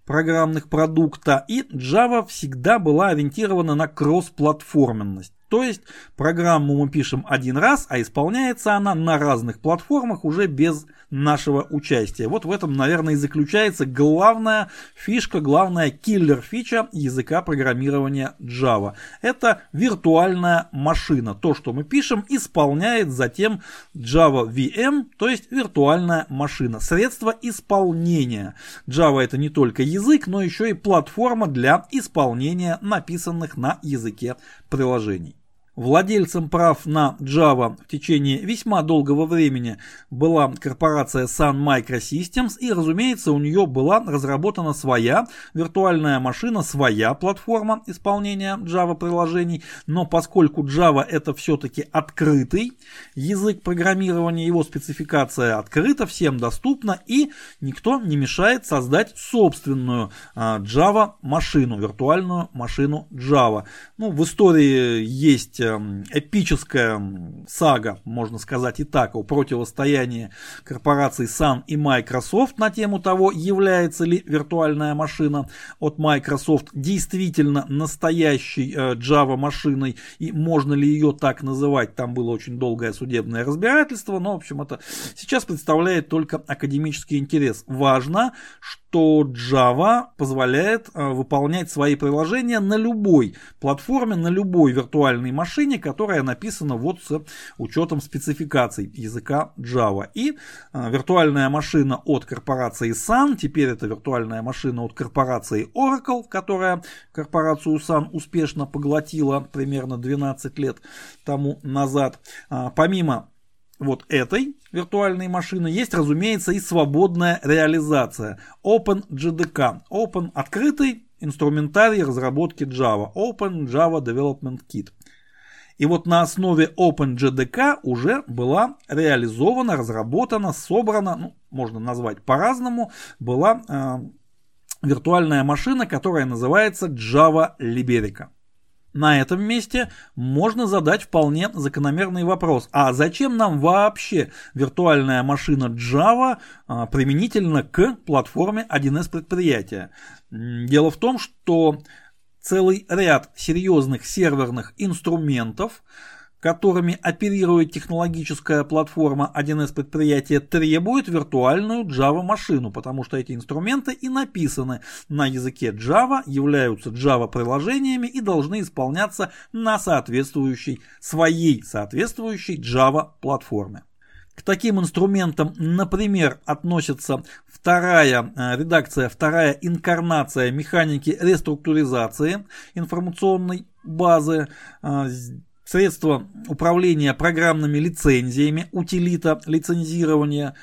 программных продукта, и Java всегда была ориентирована на кроссплатформенность. То есть программу мы пишем один раз, а исполняется она на разных платформах уже без нашего участия. Вот в этом, наверное, и заключается главная фишка, главная киллер-фича языка программирования Java. Это виртуальная машина. То, что мы пишем, исполняет затем Java VM, то есть виртуальная машина. Средство исполнения. Java это не только язык, но еще и платформа для исполнения написанных на языке приложений. Владельцем прав на Java в течение весьма долгого времени была корпорация Sun Microsystems и, разумеется, у нее была разработана своя виртуальная машина, своя платформа исполнения Java приложений, но поскольку Java это все-таки открытый язык программирования, его спецификация открыта, всем доступна и никто не мешает создать собственную а, Java машину, виртуальную машину Java. Ну, в истории есть эпическая сага, можно сказать и так, о противостоянии корпораций Sun и Microsoft на тему того, является ли виртуальная машина от Microsoft действительно настоящей э, Java машиной и можно ли ее так называть. Там было очень долгое судебное разбирательство, но в общем это сейчас представляет только академический интерес. Важно, что Java позволяет э, выполнять свои приложения на любой платформе, на любой виртуальной машине машине, которая написана вот с учетом спецификаций языка Java. И э, виртуальная машина от корпорации Sun, теперь это виртуальная машина от корпорации Oracle, которая корпорацию Sun успешно поглотила примерно 12 лет тому назад. А, помимо вот этой виртуальной машины есть, разумеется, и свободная реализация OpenJDK. Open открытый инструментарий разработки Java. Open Java Development Kit. И вот на основе OpenJDK уже была реализована, разработана, собрана, ну, можно назвать по-разному, была э, виртуальная машина, которая называется Java Liberica. На этом месте можно задать вполне закономерный вопрос. А зачем нам вообще виртуальная машина Java а, применительно к платформе 1С предприятия? Дело в том, что целый ряд серьезных серверных инструментов, которыми оперирует технологическая платформа 1С предприятия, требует виртуальную Java-машину, потому что эти инструменты и написаны на языке Java, являются Java-приложениями и должны исполняться на соответствующей, своей соответствующей Java-платформе. К таким инструментам, например, относится вторая э, редакция, вторая инкарнация механики реструктуризации информационной базы, э, средства управления программными лицензиями, утилита лицензирования,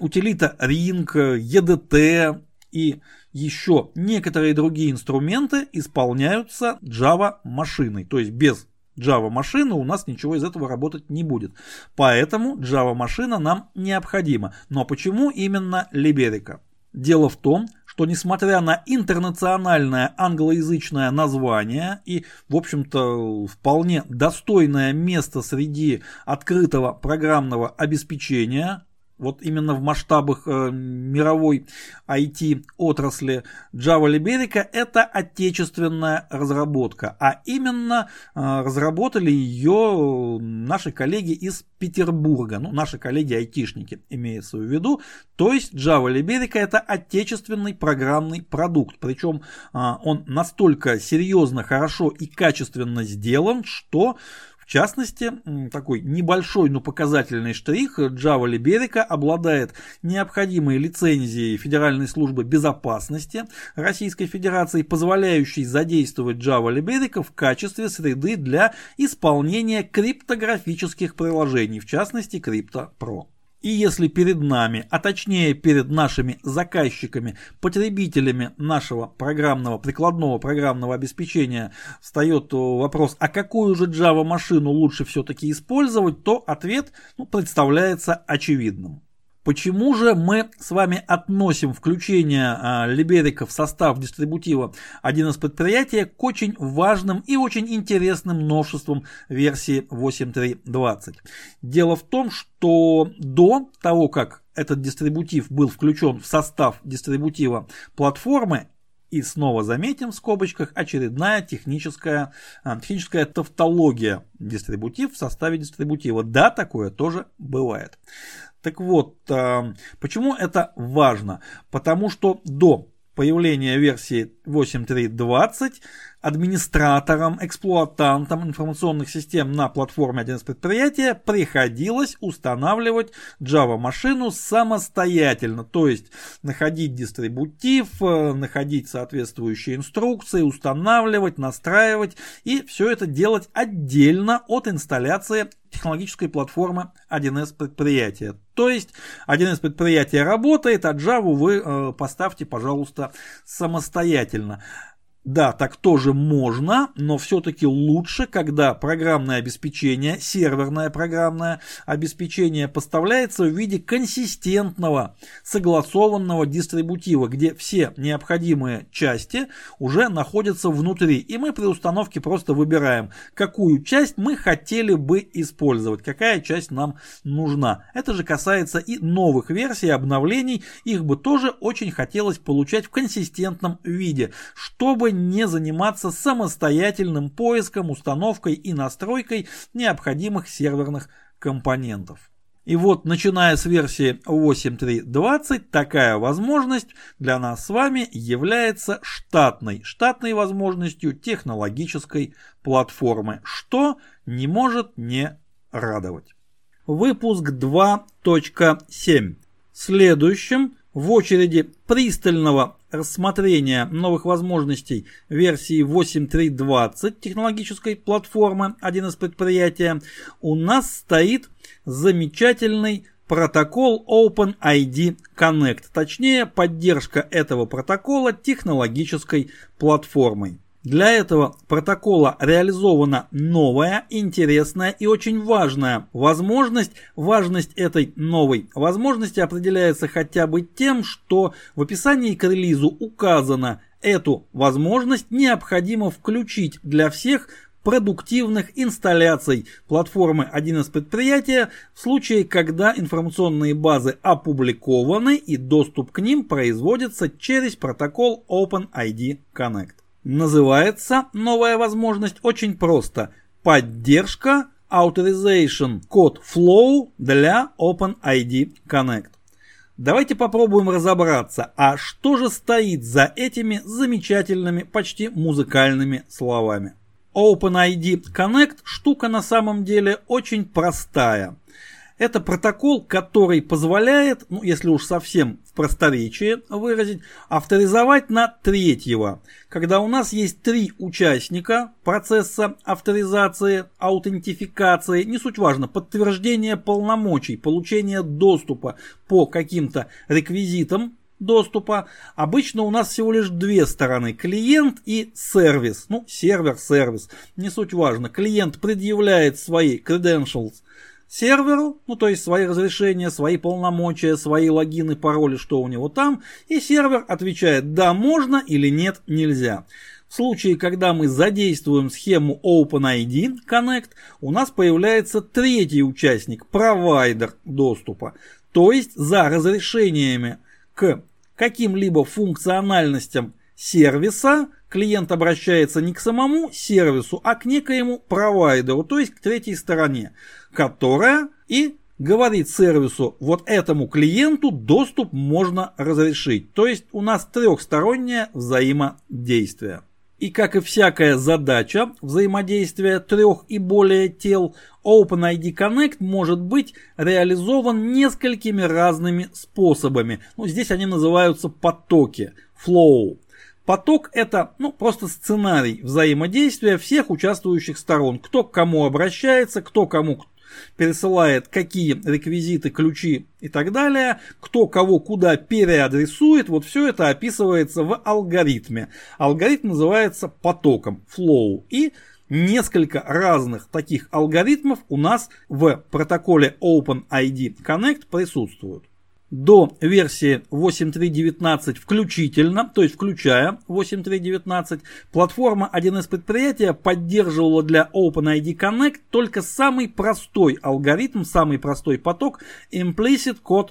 утилита Ring, EDT и еще некоторые другие инструменты исполняются Java машиной, то есть без Java машины у нас ничего из этого работать не будет. Поэтому Java машина нам необходима. Но почему именно Liberica? Дело в том, что несмотря на интернациональное англоязычное название и, в общем-то, вполне достойное место среди открытого программного обеспечения, вот именно в масштабах э, мировой IT-отрасли Java Liberica это отечественная разработка, а именно э, разработали ее наши коллеги из Петербурга, ну наши коллеги-айтишники имеется в виду, то есть Java Liberica это отечественный программный продукт, причем э, он настолько серьезно, хорошо и качественно сделан, что частности, такой небольшой, но показательный штрих Java Liberica обладает необходимой лицензией Федеральной службы безопасности Российской Федерации, позволяющей задействовать Java Liberica в качестве среды для исполнения криптографических приложений, в частности Crypto Pro. И если перед нами, а точнее перед нашими заказчиками, потребителями нашего программного, прикладного программного обеспечения встает вопрос, а какую же Java машину лучше все-таки использовать, то ответ ну, представляется очевидным. Почему же мы с вами относим включение а, Либерика в состав дистрибутива 1С предприятия к очень важным и очень интересным новшествам версии 8.3.20? Дело в том, что до того, как этот дистрибутив был включен в состав дистрибутива платформы, и снова заметим в скобочках очередная техническая, а, техническая тавтология дистрибутив в составе дистрибутива. Да, такое тоже бывает. Так вот, а, почему это важно? Потому что до появления версии 8.3.20 администраторам, эксплуатантам информационных систем на платформе 1С предприятия приходилось устанавливать Java-машину самостоятельно, то есть находить дистрибутив, э, находить соответствующие инструкции, устанавливать, настраивать и все это делать отдельно от инсталляции технологической платформы 1С предприятия. То есть 1С предприятие работает, а Java вы э, поставьте, пожалуйста, самостоятельно. Да, так тоже можно, но все-таки лучше, когда программное обеспечение, серверное программное обеспечение поставляется в виде консистентного, согласованного дистрибутива, где все необходимые части уже находятся внутри. И мы при установке просто выбираем, какую часть мы хотели бы использовать, какая часть нам нужна. Это же касается и новых версий, обновлений. Их бы тоже очень хотелось получать в консистентном виде, чтобы не заниматься самостоятельным поиском, установкой и настройкой необходимых серверных компонентов. И вот, начиная с версии 8.3.20, такая возможность для нас с вами является штатной, штатной возможностью технологической платформы, что не может не радовать. Выпуск 2.7. Следующим в очереди пристального рассмотрения новых возможностей версии 8.3.20 технологической платформы 1С предприятия у нас стоит замечательный протокол OpenID Connect, точнее поддержка этого протокола технологической платформой. Для этого протокола реализована новая, интересная и очень важная возможность. Важность этой новой возможности определяется хотя бы тем, что в описании к релизу указано, эту возможность необходимо включить для всех продуктивных инсталляций платформы 1С предприятия в случае, когда информационные базы опубликованы и доступ к ним производится через протокол OpenID Connect. Называется новая возможность очень просто. Поддержка Authorization Code Flow для OpenID Connect. Давайте попробуем разобраться, а что же стоит за этими замечательными, почти музыкальными словами. OpenID Connect штука на самом деле очень простая. Это протокол, который позволяет, ну если уж совсем в просторечии выразить, авторизовать на третьего. Когда у нас есть три участника процесса авторизации, аутентификации, не суть важно, подтверждение полномочий, получение доступа по каким-то реквизитам доступа. Обычно у нас всего лишь две стороны. Клиент и сервис. Ну, сервер, сервис. Не суть важно. Клиент предъявляет свои credentials серверу, ну то есть свои разрешения, свои полномочия, свои логины, пароли, что у него там, и сервер отвечает да, можно или нет, нельзя. В случае, когда мы задействуем схему OpenID Connect, у нас появляется третий участник, провайдер доступа. То есть за разрешениями к каким-либо функциональностям сервиса клиент обращается не к самому сервису, а к некоему провайдеру, то есть к третьей стороне которая и говорит сервису, вот этому клиенту доступ можно разрешить. То есть у нас трехстороннее взаимодействие. И как и всякая задача взаимодействия трех и более тел, OpenID Connect может быть реализован несколькими разными способами. Ну, здесь они называются потоки, flow. Поток это ну, просто сценарий взаимодействия всех участвующих сторон. Кто к кому обращается, кто кому пересылает какие реквизиты, ключи и так далее, кто кого куда переадресует, вот все это описывается в алгоритме. Алгоритм называется потоком, flow. И несколько разных таких алгоритмов у нас в протоколе OpenID Connect присутствуют до версии 8.3.19 включительно, то есть включая 8.3.19, платформа 1С предприятия поддерживала для OpenID Connect только самый простой алгоритм, самый простой поток Implicit Code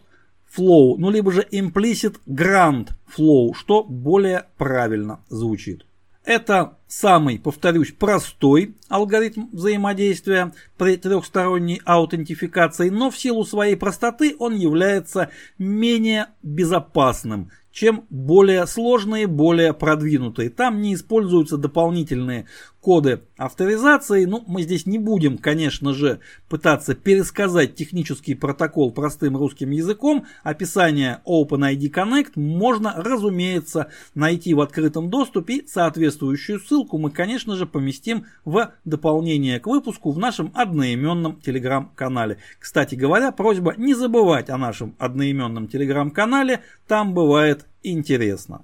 Flow, ну либо же Implicit Grant Flow, что более правильно звучит. Это самый, повторюсь, простой алгоритм взаимодействия при трехсторонней аутентификации, но в силу своей простоты он является менее безопасным, чем более сложные, более продвинутые. Там не используются дополнительные коды авторизации. Ну, мы здесь не будем, конечно же, пытаться пересказать технический протокол простым русским языком. Описание OpenID Connect можно, разумеется, найти в открытом доступе. Соответствующую ссылку мы, конечно же, поместим в дополнение к выпуску в нашем одноименном телеграм-канале. Кстати говоря, просьба не забывать о нашем одноименном телеграм-канале. Там бывает интересно.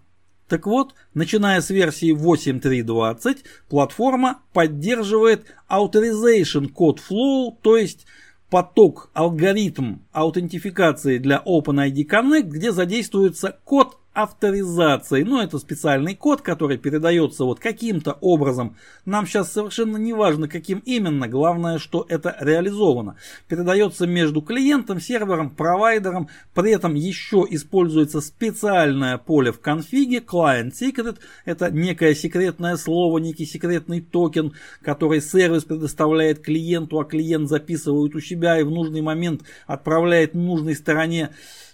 Так вот, начиная с версии 8.3.20, платформа поддерживает Authorization Code Flow, то есть поток, алгоритм аутентификации для OpenID Connect, где задействуется код авторизацией. Ну, это специальный код, который передается вот каким-то образом. Нам сейчас совершенно не важно, каким именно. Главное, что это реализовано. Передается между клиентом, сервером, провайдером. При этом еще используется специальное поле в конфиге. Client Secret. Это некое секретное слово, некий секретный токен, который сервис предоставляет клиенту, а клиент записывает у себя и в нужный момент отправляет нужной стороне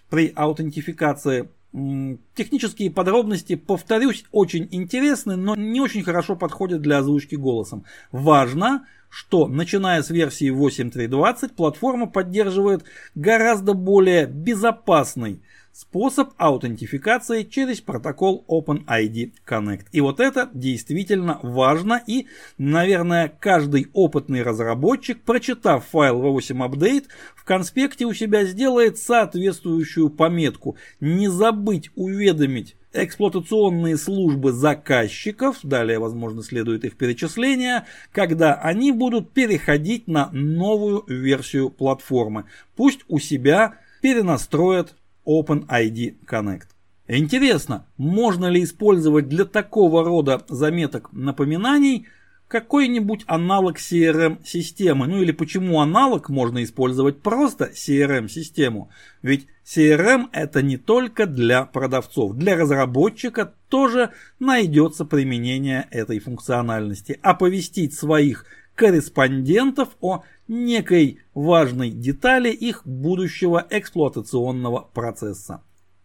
при аутентификации Технические подробности, повторюсь, очень интересны, но не очень хорошо подходят для озвучки голосом. Важно, что начиная с версии 8.3.20 платформа поддерживает гораздо более безопасный способ аутентификации через протокол OpenID Connect. И вот это действительно важно и, наверное, каждый опытный разработчик, прочитав файл V8 Update, в конспекте у себя сделает соответствующую пометку. Не забыть уведомить эксплуатационные службы заказчиков, далее, возможно, следует их перечисление, когда они будут переходить на новую версию платформы. Пусть у себя перенастроят OpenID Connect. Интересно, можно ли использовать для такого рода заметок напоминаний какой-нибудь аналог CRM-системы? Ну или почему аналог можно использовать просто CRM-систему? Ведь CRM это не только для продавцов, для разработчика тоже найдется применение этой функциональности. Оповестить своих корреспондентов о некой важной детали их будущего эксплуатационного процесса.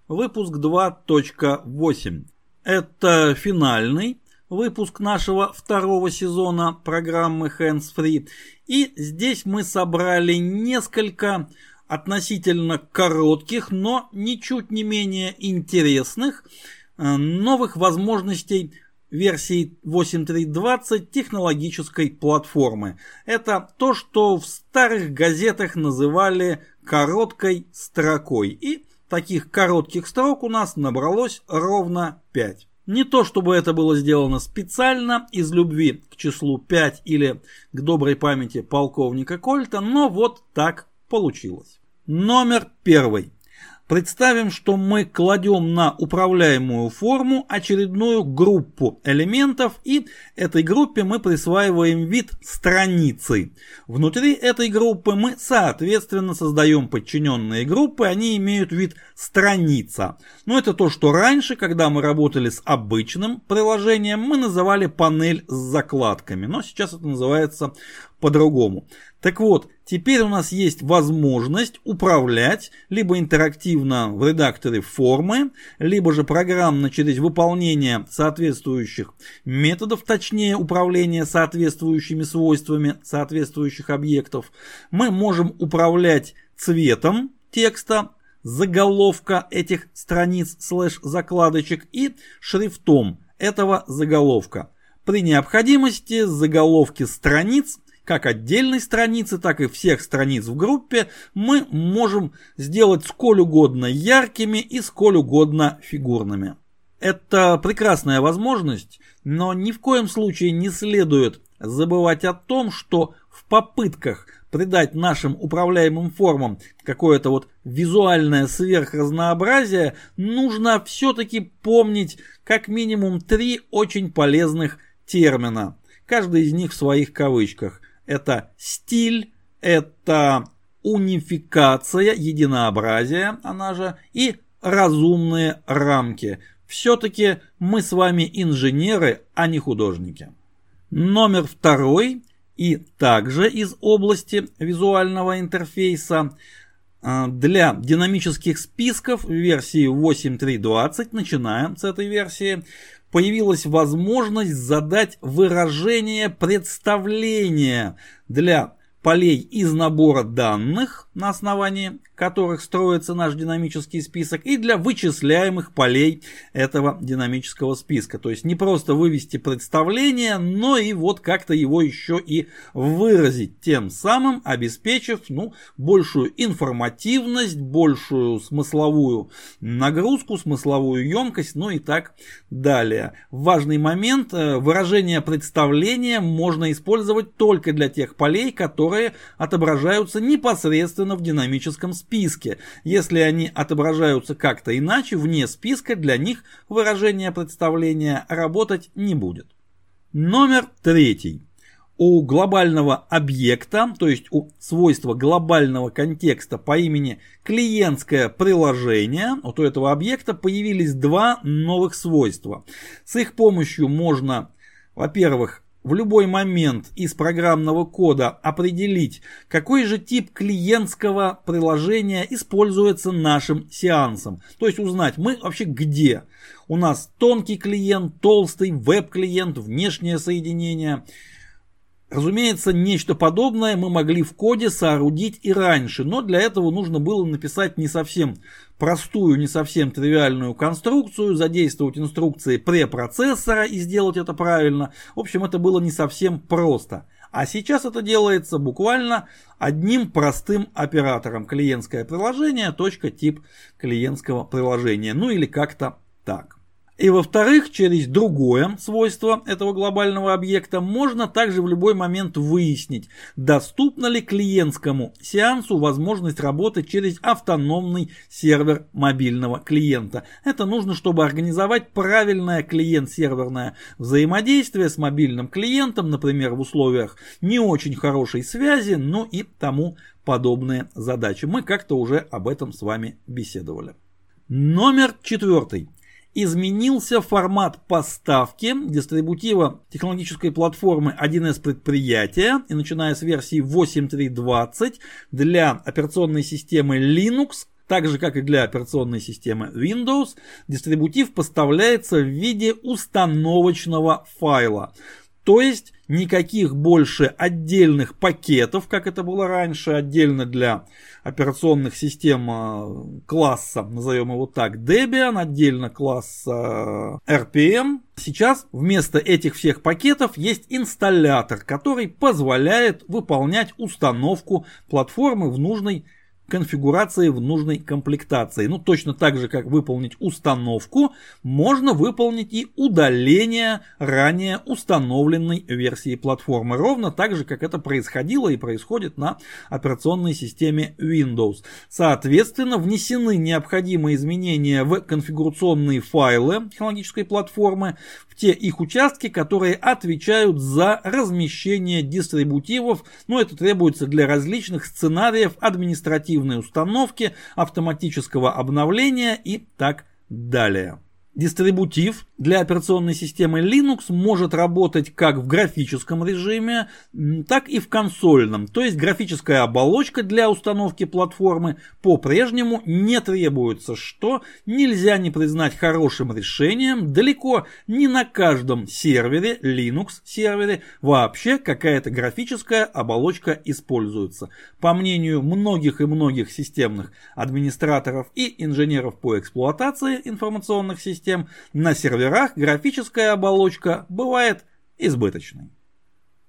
Выпуск 2.8. Это финальный выпуск нашего второго сезона программы Hands Free. И здесь мы собрали несколько относительно коротких, но ничуть не менее интересных э, новых возможностей версии 8.3.20 технологической платформы. Это то, что в старых газетах называли короткой строкой. И таких коротких строк у нас набралось ровно 5. Не то чтобы это было сделано специально из любви к числу 5 или к доброй памяти полковника Кольта, но вот так получилось. Номер первый. Представим, что мы кладем на управляемую форму очередную группу элементов и этой группе мы присваиваем вид страницы. Внутри этой группы мы соответственно создаем подчиненные группы, они имеют вид страница. Но это то, что раньше, когда мы работали с обычным приложением, мы называли панель с закладками, но сейчас это называется по-другому. Так вот, теперь у нас есть возможность управлять либо интерактивно в редакторе формы, либо же программно через выполнение соответствующих методов, точнее управления соответствующими свойствами соответствующих объектов. Мы можем управлять цветом текста, заголовка этих страниц слэш закладочек и шрифтом этого заголовка. При необходимости заголовки страниц как отдельной страницы, так и всех страниц в группе мы можем сделать сколь угодно яркими и сколь угодно фигурными. Это прекрасная возможность, но ни в коем случае не следует забывать о том, что в попытках придать нашим управляемым формам какое-то вот визуальное сверхразнообразие, нужно все-таки помнить как минимум три очень полезных термина. Каждый из них в своих кавычках это стиль, это унификация, единообразие, она же, и разумные рамки. Все-таки мы с вами инженеры, а не художники. Номер второй и также из области визуального интерфейса а, для динамических списков версии 8.3.20, начинаем с этой версии, появилась возможность задать выражение представления для полей из набора данных, на основании которых строится наш динамический список, и для вычисляемых полей этого динамического списка. То есть не просто вывести представление, но и вот как-то его еще и выразить, тем самым обеспечив ну, большую информативность, большую смысловую нагрузку, смысловую емкость, ну и так далее. Важный момент, э, выражение представления можно использовать только для тех полей, которые отображаются непосредственно в динамическом списке. Если они отображаются как-то иначе, вне списка, для них выражение представления работать не будет. Номер третий. У глобального объекта, то есть у свойства глобального контекста по имени клиентское приложение, вот у этого объекта появились два новых свойства. С их помощью можно, во-первых, в любой момент из программного кода определить, какой же тип клиентского приложения используется нашим сеансом. То есть узнать, мы вообще где. У нас тонкий клиент, толстый, веб-клиент, внешнее соединение – Разумеется, нечто подобное мы могли в коде соорудить и раньше, но для этого нужно было написать не совсем простую, не совсем тривиальную конструкцию, задействовать инструкции препроцессора и сделать это правильно. В общем, это было не совсем просто. А сейчас это делается буквально одним простым оператором. Клиентское приложение, точка, тип клиентского приложения. Ну или как-то так. И во-вторых, через другое свойство этого глобального объекта можно также в любой момент выяснить, доступна ли клиентскому сеансу возможность работать через автономный сервер мобильного клиента. Это нужно, чтобы организовать правильное клиент-серверное взаимодействие с мобильным клиентом, например, в условиях не очень хорошей связи, ну и тому подобные задачи. Мы как-то уже об этом с вами беседовали. Номер четвертый. Изменился формат поставки дистрибутива технологической платформы 1С предприятия и начиная с версии 8.3.20 для операционной системы Linux так же, как и для операционной системы Windows, дистрибутив поставляется в виде установочного файла. То есть никаких больше отдельных пакетов, как это было раньше, отдельно для операционных систем э, класса, назовем его так, Debian, отдельно класса RPM. Сейчас вместо этих всех пакетов есть инсталлятор, который позволяет выполнять установку платформы в нужной конфигурации в нужной комплектации. Ну, точно так же, как выполнить установку, можно выполнить и удаление ранее установленной версии платформы. Ровно так же, как это происходило и происходит на операционной системе Windows. Соответственно, внесены необходимые изменения в конфигурационные файлы технологической платформы, в те их участки, которые отвечают за размещение дистрибутивов. Но это требуется для различных сценариев административных оперативной установки, автоматического обновления и так далее. Дистрибутив для операционной системы Linux может работать как в графическом режиме, так и в консольном. То есть графическая оболочка для установки платформы по-прежнему не требуется, что нельзя не признать хорошим решением. Далеко не на каждом сервере, Linux сервере, вообще какая-то графическая оболочка используется. По мнению многих и многих системных администраторов и инженеров по эксплуатации информационных систем, на серверах графическая оболочка бывает избыточной.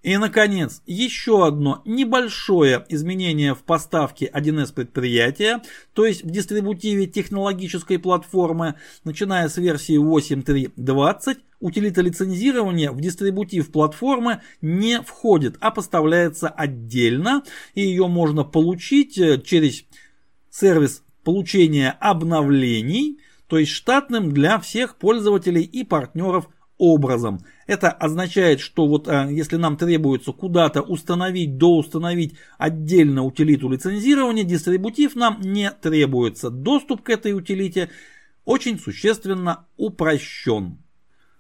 И, наконец, еще одно небольшое изменение в поставке 1С предприятия, то есть в дистрибутиве технологической платформы, начиная с версии 8.3.20, утилита лицензирования в дистрибутив платформы не входит, а поставляется отдельно, и ее можно получить э, через сервис получения обновлений, то есть штатным для всех пользователей и партнеров образом. Это означает, что вот а, если нам требуется куда-то установить, доустановить отдельно утилиту лицензирования, дистрибутив нам не требуется. Доступ к этой утилите очень существенно упрощен.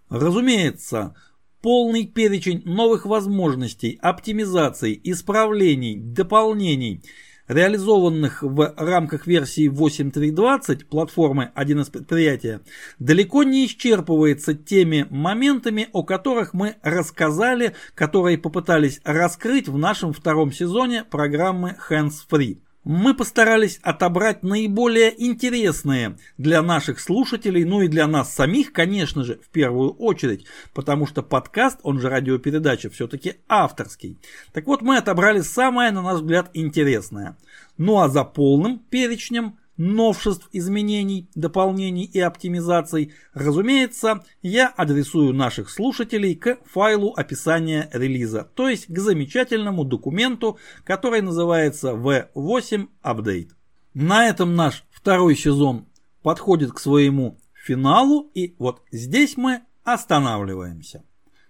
Разумеется, полный перечень новых возможностей, оптимизаций, исправлений, дополнений – реализованных в рамках версии 8.3.20 платформы 1С предприятия, далеко не исчерпывается теми моментами, о которых мы рассказали, которые попытались раскрыть в нашем втором сезоне программы Hands Free мы постарались отобрать наиболее интересные для наших слушателей, ну и для нас самих, конечно же, в первую очередь, потому что подкаст, он же радиопередача, все-таки авторский. Так вот, мы отобрали самое, на наш взгляд, интересное. Ну а за полным перечнем новшеств, изменений, дополнений и оптимизаций, разумеется, я адресую наших слушателей к файлу описания релиза, то есть к замечательному документу, который называется V8 Update. На этом наш второй сезон подходит к своему финалу, и вот здесь мы останавливаемся.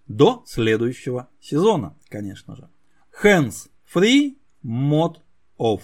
До следующего сезона, конечно же. Hands free, mod off.